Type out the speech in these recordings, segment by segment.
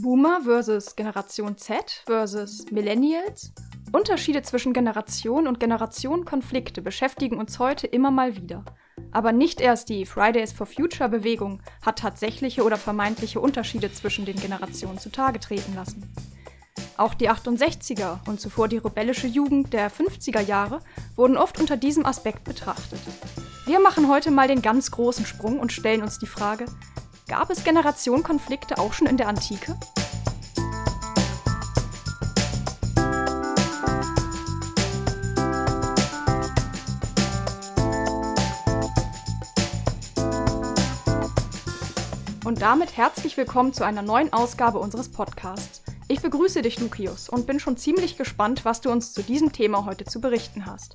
Boomer versus Generation Z versus Millennials. Unterschiede zwischen Generation und Generationenkonflikte beschäftigen uns heute immer mal wieder. Aber nicht erst die Fridays for Future Bewegung hat tatsächliche oder vermeintliche Unterschiede zwischen den Generationen zutage treten lassen. Auch die 68er und zuvor die rebellische Jugend der 50er Jahre wurden oft unter diesem Aspekt betrachtet. Wir machen heute mal den ganz großen Sprung und stellen uns die Frage, Gab es Generationenkonflikte auch schon in der Antike? Und damit herzlich willkommen zu einer neuen Ausgabe unseres Podcasts. Ich begrüße dich, Lucius, und bin schon ziemlich gespannt, was du uns zu diesem Thema heute zu berichten hast.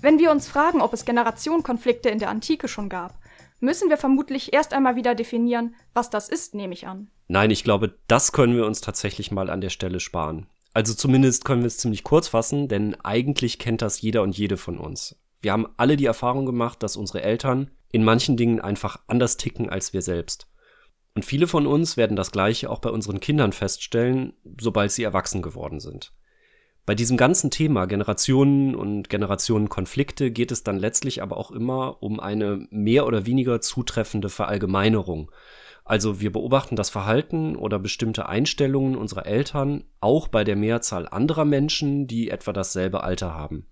Wenn wir uns fragen, ob es Generationenkonflikte in der Antike schon gab, müssen wir vermutlich erst einmal wieder definieren, was das ist, nehme ich an. Nein, ich glaube, das können wir uns tatsächlich mal an der Stelle sparen. Also zumindest können wir es ziemlich kurz fassen, denn eigentlich kennt das jeder und jede von uns. Wir haben alle die Erfahrung gemacht, dass unsere Eltern in manchen Dingen einfach anders ticken als wir selbst. Und viele von uns werden das gleiche auch bei unseren Kindern feststellen, sobald sie erwachsen geworden sind. Bei diesem ganzen Thema Generationen und Generationenkonflikte geht es dann letztlich aber auch immer um eine mehr oder weniger zutreffende Verallgemeinerung. Also wir beobachten das Verhalten oder bestimmte Einstellungen unserer Eltern auch bei der Mehrzahl anderer Menschen, die etwa dasselbe Alter haben.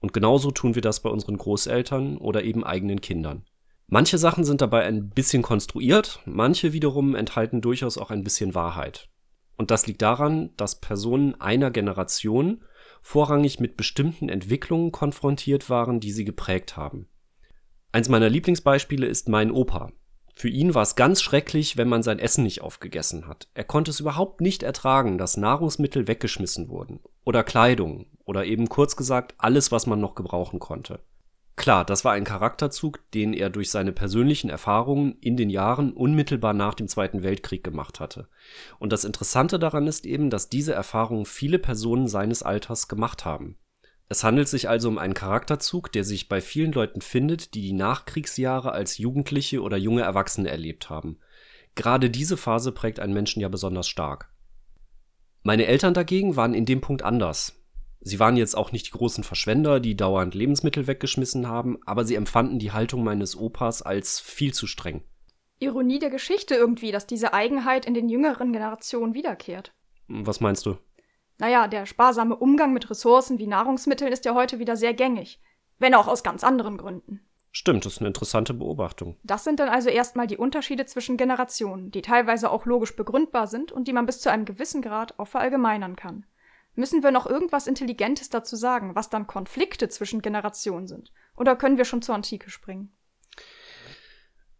Und genauso tun wir das bei unseren Großeltern oder eben eigenen Kindern. Manche Sachen sind dabei ein bisschen konstruiert, manche wiederum enthalten durchaus auch ein bisschen Wahrheit. Und das liegt daran, dass Personen einer Generation vorrangig mit bestimmten Entwicklungen konfrontiert waren, die sie geprägt haben. Eins meiner Lieblingsbeispiele ist mein Opa. Für ihn war es ganz schrecklich, wenn man sein Essen nicht aufgegessen hat. Er konnte es überhaupt nicht ertragen, dass Nahrungsmittel weggeschmissen wurden. Oder Kleidung. Oder eben kurz gesagt alles, was man noch gebrauchen konnte. Klar, das war ein Charakterzug, den er durch seine persönlichen Erfahrungen in den Jahren unmittelbar nach dem Zweiten Weltkrieg gemacht hatte. Und das Interessante daran ist eben, dass diese Erfahrungen viele Personen seines Alters gemacht haben. Es handelt sich also um einen Charakterzug, der sich bei vielen Leuten findet, die die Nachkriegsjahre als Jugendliche oder junge Erwachsene erlebt haben. Gerade diese Phase prägt einen Menschen ja besonders stark. Meine Eltern dagegen waren in dem Punkt anders. Sie waren jetzt auch nicht die großen Verschwender, die dauernd Lebensmittel weggeschmissen haben, aber sie empfanden die Haltung meines Opas als viel zu streng. Ironie der Geschichte irgendwie, dass diese Eigenheit in den jüngeren Generationen wiederkehrt. Was meinst du? Naja, der sparsame Umgang mit Ressourcen wie Nahrungsmitteln ist ja heute wieder sehr gängig. Wenn auch aus ganz anderen Gründen. Stimmt, das ist eine interessante Beobachtung. Das sind dann also erstmal die Unterschiede zwischen Generationen, die teilweise auch logisch begründbar sind und die man bis zu einem gewissen Grad auch verallgemeinern kann. Müssen wir noch irgendwas Intelligentes dazu sagen, was dann Konflikte zwischen Generationen sind? Oder können wir schon zur Antike springen?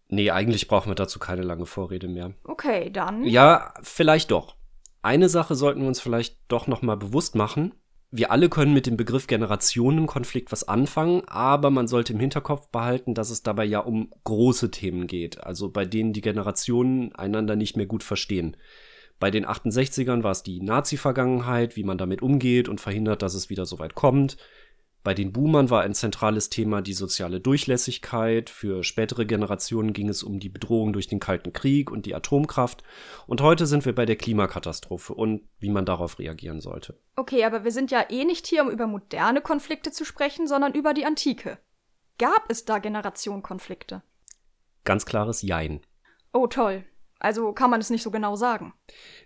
Nee, eigentlich brauchen wir dazu keine lange Vorrede mehr. Okay, dann. Ja, vielleicht doch. Eine Sache sollten wir uns vielleicht doch noch mal bewusst machen. Wir alle können mit dem Begriff Generationenkonflikt was anfangen, aber man sollte im Hinterkopf behalten, dass es dabei ja um große Themen geht, also bei denen die Generationen einander nicht mehr gut verstehen. Bei den 68ern war es die Nazi-Vergangenheit, wie man damit umgeht und verhindert, dass es wieder so weit kommt. Bei den Boomern war ein zentrales Thema die soziale Durchlässigkeit. Für spätere Generationen ging es um die Bedrohung durch den Kalten Krieg und die Atomkraft. Und heute sind wir bei der Klimakatastrophe und wie man darauf reagieren sollte. Okay, aber wir sind ja eh nicht hier, um über moderne Konflikte zu sprechen, sondern über die Antike. Gab es da Generationenkonflikte? Ganz klares Jein. Oh, toll. Also kann man es nicht so genau sagen.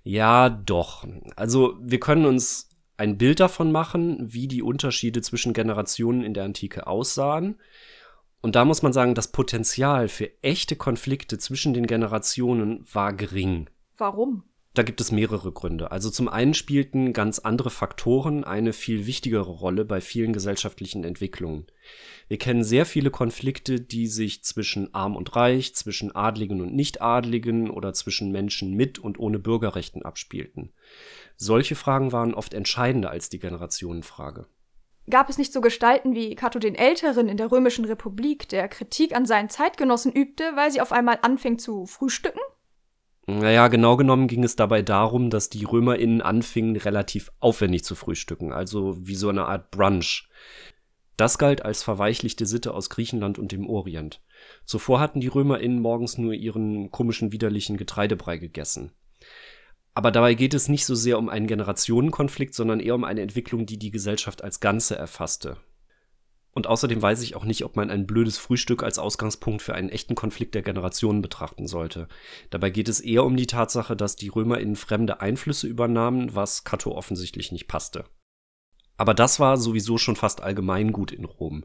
Ja, doch. Also wir können uns ein Bild davon machen, wie die Unterschiede zwischen Generationen in der Antike aussahen. Und da muss man sagen, das Potenzial für echte Konflikte zwischen den Generationen war gering. Warum? Da gibt es mehrere Gründe. Also zum einen spielten ganz andere Faktoren eine viel wichtigere Rolle bei vielen gesellschaftlichen Entwicklungen. Wir kennen sehr viele Konflikte, die sich zwischen arm und reich, zwischen Adligen und Nichtadligen oder zwischen Menschen mit und ohne Bürgerrechten abspielten. Solche Fragen waren oft entscheidender als die Generationenfrage. Gab es nicht so Gestalten wie Cato den Älteren in der Römischen Republik, der Kritik an seinen Zeitgenossen übte, weil sie auf einmal anfing zu frühstücken? Naja, genau genommen ging es dabei darum, dass die RömerInnen anfingen, relativ aufwendig zu frühstücken, also wie so eine Art Brunch. Das galt als verweichlichte Sitte aus Griechenland und dem Orient. Zuvor hatten die RömerInnen morgens nur ihren komischen, widerlichen Getreidebrei gegessen. Aber dabei geht es nicht so sehr um einen Generationenkonflikt, sondern eher um eine Entwicklung, die die Gesellschaft als Ganze erfasste. Und außerdem weiß ich auch nicht, ob man ein blödes Frühstück als Ausgangspunkt für einen echten Konflikt der Generationen betrachten sollte. Dabei geht es eher um die Tatsache, dass die Römer in fremde Einflüsse übernahmen, was Cato offensichtlich nicht passte. Aber das war sowieso schon fast allgemeingut in Rom.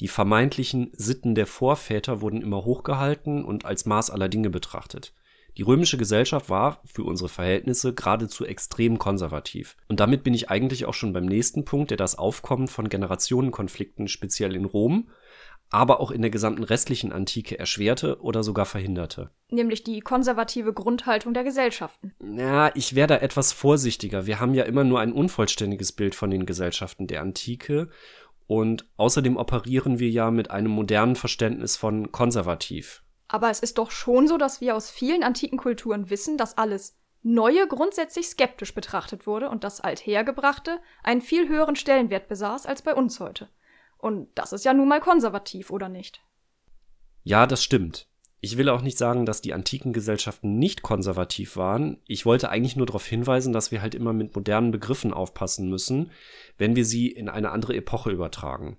Die vermeintlichen Sitten der Vorväter wurden immer hochgehalten und als Maß aller Dinge betrachtet. Die römische Gesellschaft war für unsere Verhältnisse geradezu extrem konservativ. Und damit bin ich eigentlich auch schon beim nächsten Punkt, der das Aufkommen von Generationenkonflikten speziell in Rom, aber auch in der gesamten restlichen Antike erschwerte oder sogar verhinderte. Nämlich die konservative Grundhaltung der Gesellschaften. Ja, ich wäre da etwas vorsichtiger. Wir haben ja immer nur ein unvollständiges Bild von den Gesellschaften der Antike und außerdem operieren wir ja mit einem modernen Verständnis von konservativ. Aber es ist doch schon so, dass wir aus vielen antiken Kulturen wissen, dass alles Neue grundsätzlich skeptisch betrachtet wurde und das Althergebrachte einen viel höheren Stellenwert besaß als bei uns heute. Und das ist ja nun mal konservativ, oder nicht? Ja, das stimmt. Ich will auch nicht sagen, dass die antiken Gesellschaften nicht konservativ waren. Ich wollte eigentlich nur darauf hinweisen, dass wir halt immer mit modernen Begriffen aufpassen müssen, wenn wir sie in eine andere Epoche übertragen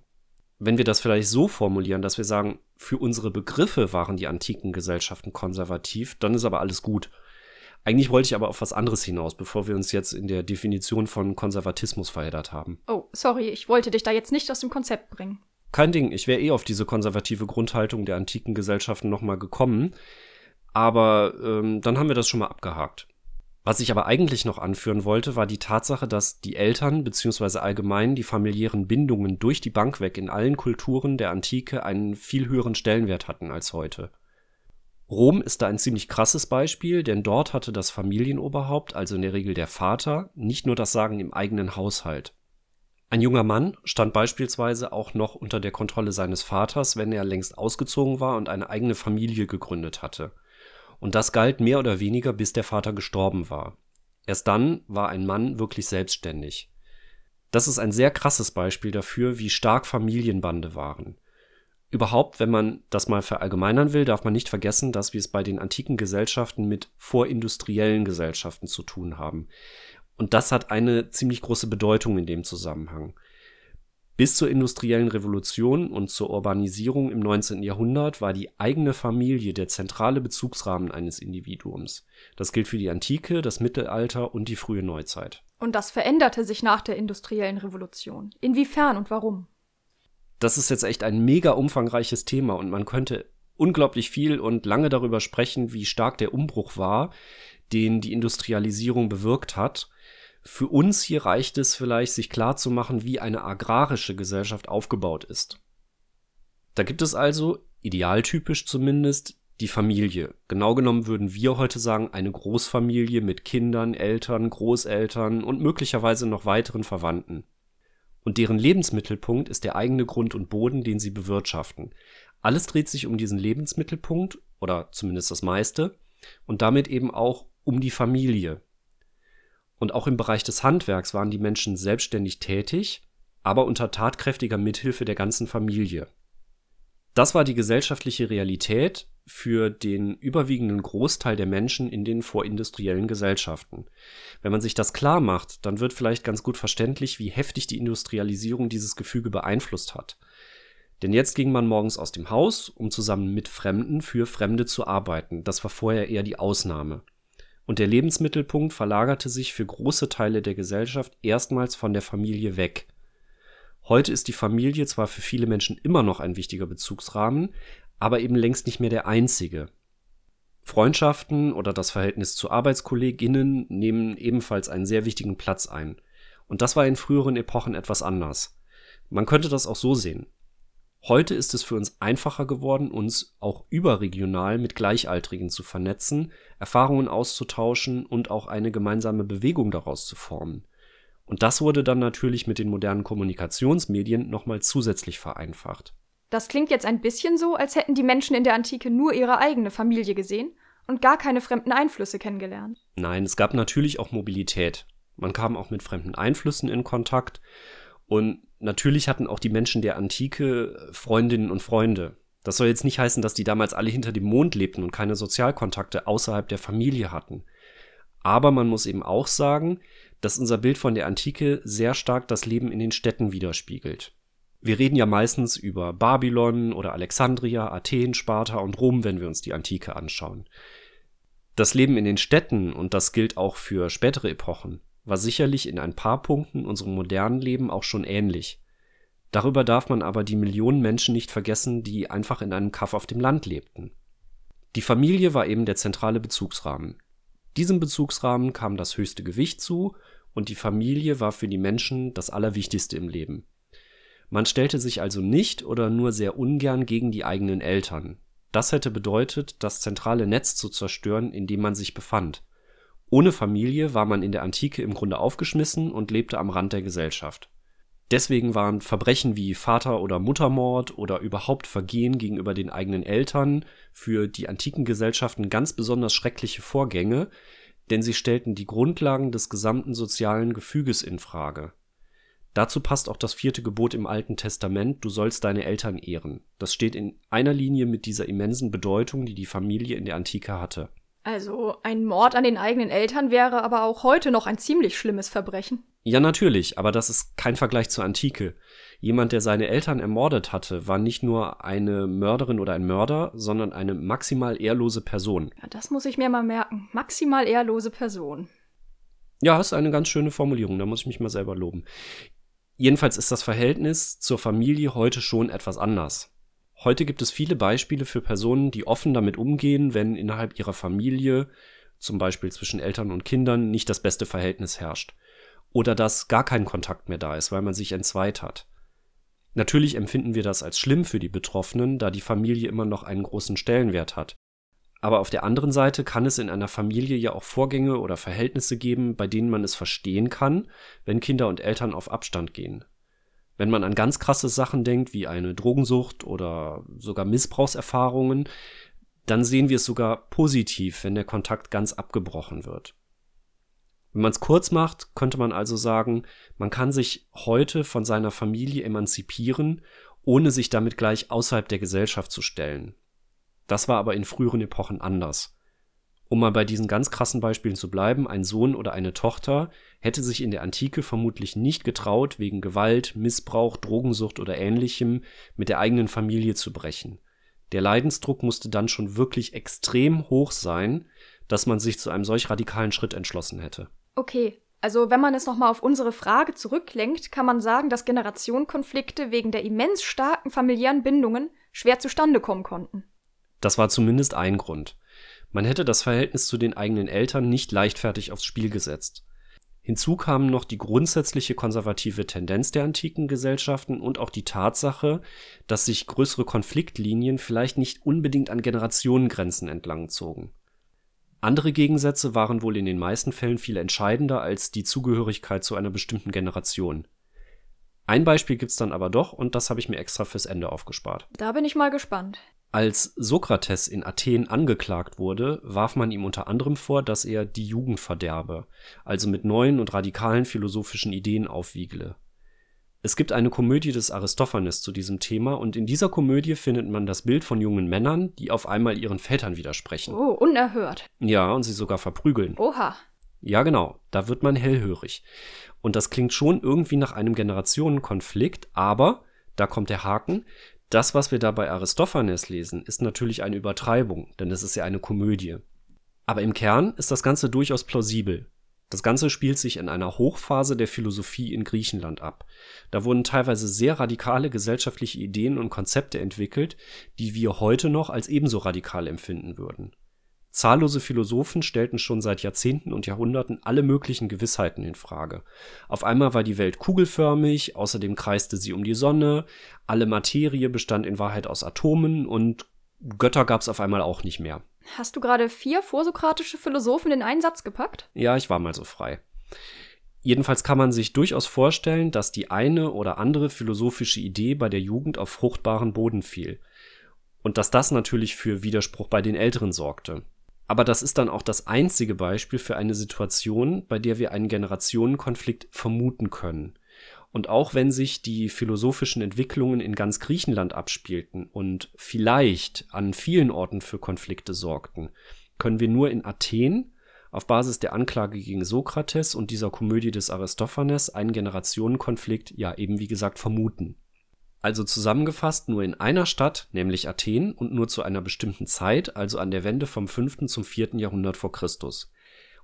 wenn wir das vielleicht so formulieren, dass wir sagen, für unsere Begriffe waren die antiken Gesellschaften konservativ, dann ist aber alles gut. Eigentlich wollte ich aber auf was anderes hinaus, bevor wir uns jetzt in der Definition von Konservatismus verheddert haben. Oh, sorry, ich wollte dich da jetzt nicht aus dem Konzept bringen. Kein Ding, ich wäre eh auf diese konservative Grundhaltung der antiken Gesellschaften nochmal gekommen. Aber ähm, dann haben wir das schon mal abgehakt. Was ich aber eigentlich noch anführen wollte, war die Tatsache, dass die Eltern bzw. allgemein die familiären Bindungen durch die Bank weg in allen Kulturen der Antike einen viel höheren Stellenwert hatten als heute. Rom ist da ein ziemlich krasses Beispiel, denn dort hatte das Familienoberhaupt, also in der Regel der Vater, nicht nur das Sagen im eigenen Haushalt. Ein junger Mann stand beispielsweise auch noch unter der Kontrolle seines Vaters, wenn er längst ausgezogen war und eine eigene Familie gegründet hatte und das galt mehr oder weniger, bis der Vater gestorben war. Erst dann war ein Mann wirklich selbstständig. Das ist ein sehr krasses Beispiel dafür, wie stark Familienbande waren. Überhaupt, wenn man das mal verallgemeinern will, darf man nicht vergessen, dass wir es bei den antiken Gesellschaften mit vorindustriellen Gesellschaften zu tun haben. Und das hat eine ziemlich große Bedeutung in dem Zusammenhang. Bis zur industriellen Revolution und zur Urbanisierung im 19. Jahrhundert war die eigene Familie der zentrale Bezugsrahmen eines Individuums. Das gilt für die Antike, das Mittelalter und die frühe Neuzeit. Und das veränderte sich nach der industriellen Revolution. Inwiefern und warum? Das ist jetzt echt ein mega umfangreiches Thema und man könnte unglaublich viel und lange darüber sprechen, wie stark der Umbruch war, den die Industrialisierung bewirkt hat für uns hier reicht es vielleicht, sich klar zu machen, wie eine agrarische Gesellschaft aufgebaut ist. Da gibt es also, idealtypisch zumindest, die Familie. Genau genommen würden wir heute sagen, eine Großfamilie mit Kindern, Eltern, Großeltern und möglicherweise noch weiteren Verwandten. Und deren Lebensmittelpunkt ist der eigene Grund und Boden, den sie bewirtschaften. Alles dreht sich um diesen Lebensmittelpunkt, oder zumindest das meiste, und damit eben auch um die Familie, und auch im Bereich des Handwerks waren die Menschen selbstständig tätig, aber unter tatkräftiger Mithilfe der ganzen Familie. Das war die gesellschaftliche Realität für den überwiegenden Großteil der Menschen in den vorindustriellen Gesellschaften. Wenn man sich das klar macht, dann wird vielleicht ganz gut verständlich, wie heftig die Industrialisierung dieses Gefüge beeinflusst hat. Denn jetzt ging man morgens aus dem Haus, um zusammen mit Fremden für Fremde zu arbeiten. Das war vorher eher die Ausnahme und der Lebensmittelpunkt verlagerte sich für große Teile der Gesellschaft erstmals von der Familie weg. Heute ist die Familie zwar für viele Menschen immer noch ein wichtiger Bezugsrahmen, aber eben längst nicht mehr der einzige. Freundschaften oder das Verhältnis zu Arbeitskolleginnen nehmen ebenfalls einen sehr wichtigen Platz ein. Und das war in früheren Epochen etwas anders. Man könnte das auch so sehen. Heute ist es für uns einfacher geworden, uns auch überregional mit Gleichaltrigen zu vernetzen, Erfahrungen auszutauschen und auch eine gemeinsame Bewegung daraus zu formen. Und das wurde dann natürlich mit den modernen Kommunikationsmedien nochmal zusätzlich vereinfacht. Das klingt jetzt ein bisschen so, als hätten die Menschen in der Antike nur ihre eigene Familie gesehen und gar keine fremden Einflüsse kennengelernt. Nein, es gab natürlich auch Mobilität. Man kam auch mit fremden Einflüssen in Kontakt und natürlich hatten auch die Menschen der Antike Freundinnen und Freunde. Das soll jetzt nicht heißen, dass die damals alle hinter dem Mond lebten und keine Sozialkontakte außerhalb der Familie hatten. Aber man muss eben auch sagen, dass unser Bild von der Antike sehr stark das Leben in den Städten widerspiegelt. Wir reden ja meistens über Babylon oder Alexandria, Athen, Sparta und Rom, wenn wir uns die Antike anschauen. Das Leben in den Städten, und das gilt auch für spätere Epochen, war sicherlich in ein paar Punkten unserem modernen Leben auch schon ähnlich. Darüber darf man aber die Millionen Menschen nicht vergessen, die einfach in einem Kaff auf dem Land lebten. Die Familie war eben der zentrale Bezugsrahmen. Diesem Bezugsrahmen kam das höchste Gewicht zu und die Familie war für die Menschen das Allerwichtigste im Leben. Man stellte sich also nicht oder nur sehr ungern gegen die eigenen Eltern. Das hätte bedeutet, das zentrale Netz zu zerstören, in dem man sich befand. Ohne Familie war man in der Antike im Grunde aufgeschmissen und lebte am Rand der Gesellschaft. Deswegen waren Verbrechen wie Vater- oder Muttermord oder überhaupt Vergehen gegenüber den eigenen Eltern für die antiken Gesellschaften ganz besonders schreckliche Vorgänge, denn sie stellten die Grundlagen des gesamten sozialen Gefüges in Frage. Dazu passt auch das vierte Gebot im Alten Testament, du sollst deine Eltern ehren. Das steht in einer Linie mit dieser immensen Bedeutung, die die Familie in der Antike hatte. Also ein Mord an den eigenen Eltern wäre aber auch heute noch ein ziemlich schlimmes Verbrechen. Ja, natürlich, aber das ist kein Vergleich zur Antike. Jemand, der seine Eltern ermordet hatte, war nicht nur eine Mörderin oder ein Mörder, sondern eine maximal ehrlose Person. Ja, das muss ich mir mal merken. Maximal ehrlose Person. Ja, ist eine ganz schöne Formulierung, da muss ich mich mal selber loben. Jedenfalls ist das Verhältnis zur Familie heute schon etwas anders. Heute gibt es viele Beispiele für Personen, die offen damit umgehen, wenn innerhalb ihrer Familie, zum Beispiel zwischen Eltern und Kindern, nicht das beste Verhältnis herrscht. Oder dass gar kein Kontakt mehr da ist, weil man sich entzweit hat. Natürlich empfinden wir das als schlimm für die Betroffenen, da die Familie immer noch einen großen Stellenwert hat. Aber auf der anderen Seite kann es in einer Familie ja auch Vorgänge oder Verhältnisse geben, bei denen man es verstehen kann, wenn Kinder und Eltern auf Abstand gehen. Wenn man an ganz krasse Sachen denkt, wie eine Drogensucht oder sogar Missbrauchserfahrungen, dann sehen wir es sogar positiv, wenn der Kontakt ganz abgebrochen wird. Wenn man es kurz macht, könnte man also sagen, man kann sich heute von seiner Familie emanzipieren, ohne sich damit gleich außerhalb der Gesellschaft zu stellen. Das war aber in früheren Epochen anders. Um mal bei diesen ganz krassen Beispielen zu bleiben, ein Sohn oder eine Tochter hätte sich in der Antike vermutlich nicht getraut, wegen Gewalt, Missbrauch, Drogensucht oder ähnlichem mit der eigenen Familie zu brechen. Der Leidensdruck musste dann schon wirklich extrem hoch sein, dass man sich zu einem solch radikalen Schritt entschlossen hätte. Okay, also wenn man es nochmal auf unsere Frage zurücklenkt, kann man sagen, dass Generationenkonflikte wegen der immens starken familiären Bindungen schwer zustande kommen konnten. Das war zumindest ein Grund. Man hätte das Verhältnis zu den eigenen Eltern nicht leichtfertig aufs Spiel gesetzt. Hinzu kamen noch die grundsätzliche konservative Tendenz der antiken Gesellschaften und auch die Tatsache, dass sich größere Konfliktlinien vielleicht nicht unbedingt an Generationengrenzen entlang zogen. Andere Gegensätze waren wohl in den meisten Fällen viel entscheidender als die Zugehörigkeit zu einer bestimmten Generation. Ein Beispiel gibt's dann aber doch und das habe ich mir extra fürs Ende aufgespart. Da bin ich mal gespannt. Als Sokrates in Athen angeklagt wurde, warf man ihm unter anderem vor, dass er die Jugend verderbe, also mit neuen und radikalen philosophischen Ideen aufwiegle. Es gibt eine Komödie des Aristophanes zu diesem Thema und in dieser Komödie findet man das Bild von jungen Männern, die auf einmal ihren Vätern widersprechen. Oh, unerhört. Ja, und sie sogar verprügeln. Oha. Ja, genau, da wird man hellhörig. Und das klingt schon irgendwie nach einem Generationenkonflikt, aber, da kommt der Haken, das, was wir da bei Aristophanes lesen, ist natürlich eine Übertreibung, denn es ist ja eine Komödie. Aber im Kern ist das Ganze durchaus plausibel. Das Ganze spielt sich in einer Hochphase der Philosophie in Griechenland ab. Da wurden teilweise sehr radikale gesellschaftliche Ideen und Konzepte entwickelt, die wir heute noch als ebenso radikal empfinden würden. Zahllose Philosophen stellten schon seit Jahrzehnten und Jahrhunderten alle möglichen Gewissheiten in Frage. Auf einmal war die Welt kugelförmig, außerdem kreiste sie um die Sonne, alle Materie bestand in Wahrheit aus Atomen und Götter gab's auf einmal auch nicht mehr. Hast du gerade vier vorsokratische Philosophen in einen Satz gepackt? Ja, ich war mal so frei. Jedenfalls kann man sich durchaus vorstellen, dass die eine oder andere philosophische Idee bei der Jugend auf fruchtbaren Boden fiel. Und dass das natürlich für Widerspruch bei den Älteren sorgte. Aber das ist dann auch das einzige Beispiel für eine Situation, bei der wir einen Generationenkonflikt vermuten können. Und auch wenn sich die philosophischen Entwicklungen in ganz Griechenland abspielten und vielleicht an vielen Orten für Konflikte sorgten, können wir nur in Athen auf Basis der Anklage gegen Sokrates und dieser Komödie des Aristophanes einen Generationenkonflikt ja eben wie gesagt vermuten. Also zusammengefasst nur in einer Stadt, nämlich Athen und nur zu einer bestimmten Zeit, also an der Wende vom 5. zum 4. Jahrhundert vor Christus.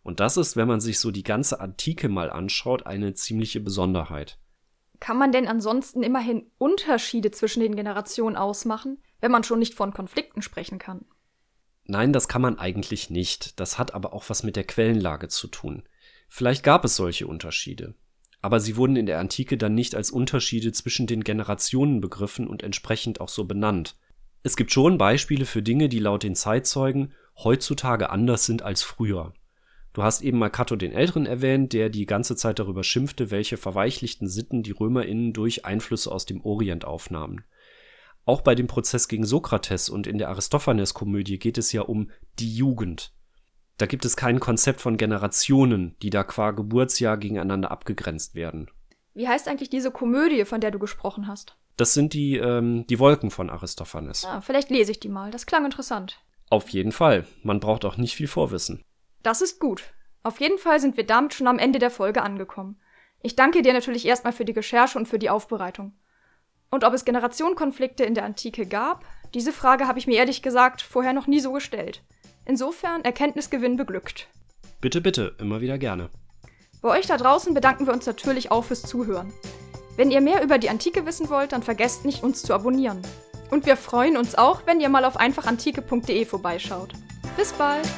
Und das ist, wenn man sich so die ganze Antike mal anschaut, eine ziemliche Besonderheit. Kann man denn ansonsten immerhin Unterschiede zwischen den Generationen ausmachen, wenn man schon nicht von Konflikten sprechen kann? Nein, das kann man eigentlich nicht. Das hat aber auch was mit der Quellenlage zu tun. Vielleicht gab es solche Unterschiede. Aber sie wurden in der Antike dann nicht als Unterschiede zwischen den Generationen begriffen und entsprechend auch so benannt. Es gibt schon Beispiele für Dinge, die laut den Zeitzeugen heutzutage anders sind als früher. Du hast eben mal Cato den Älteren erwähnt, der die ganze Zeit darüber schimpfte, welche verweichlichten Sitten die RömerInnen durch Einflüsse aus dem Orient aufnahmen. Auch bei dem Prozess gegen Sokrates und in der Aristophanes-Komödie geht es ja um die Jugend. Da gibt es kein Konzept von Generationen, die da qua Geburtsjahr gegeneinander abgegrenzt werden. Wie heißt eigentlich diese Komödie, von der du gesprochen hast? Das sind die, ähm, die Wolken von Aristophanes. Ah, vielleicht lese ich die mal. Das klang interessant. Auf jeden Fall. Man braucht auch nicht viel Vorwissen. Das ist gut. Auf jeden Fall sind wir damit schon am Ende der Folge angekommen. Ich danke dir natürlich erstmal für die Recherche und für die Aufbereitung. Und ob es Generationenkonflikte in der Antike gab, diese Frage habe ich mir ehrlich gesagt vorher noch nie so gestellt. Insofern Erkenntnisgewinn beglückt. Bitte, bitte, immer wieder gerne. Bei euch da draußen bedanken wir uns natürlich auch fürs Zuhören. Wenn ihr mehr über die Antike wissen wollt, dann vergesst nicht, uns zu abonnieren. Und wir freuen uns auch, wenn ihr mal auf einfachantike.de vorbeischaut. Bis bald!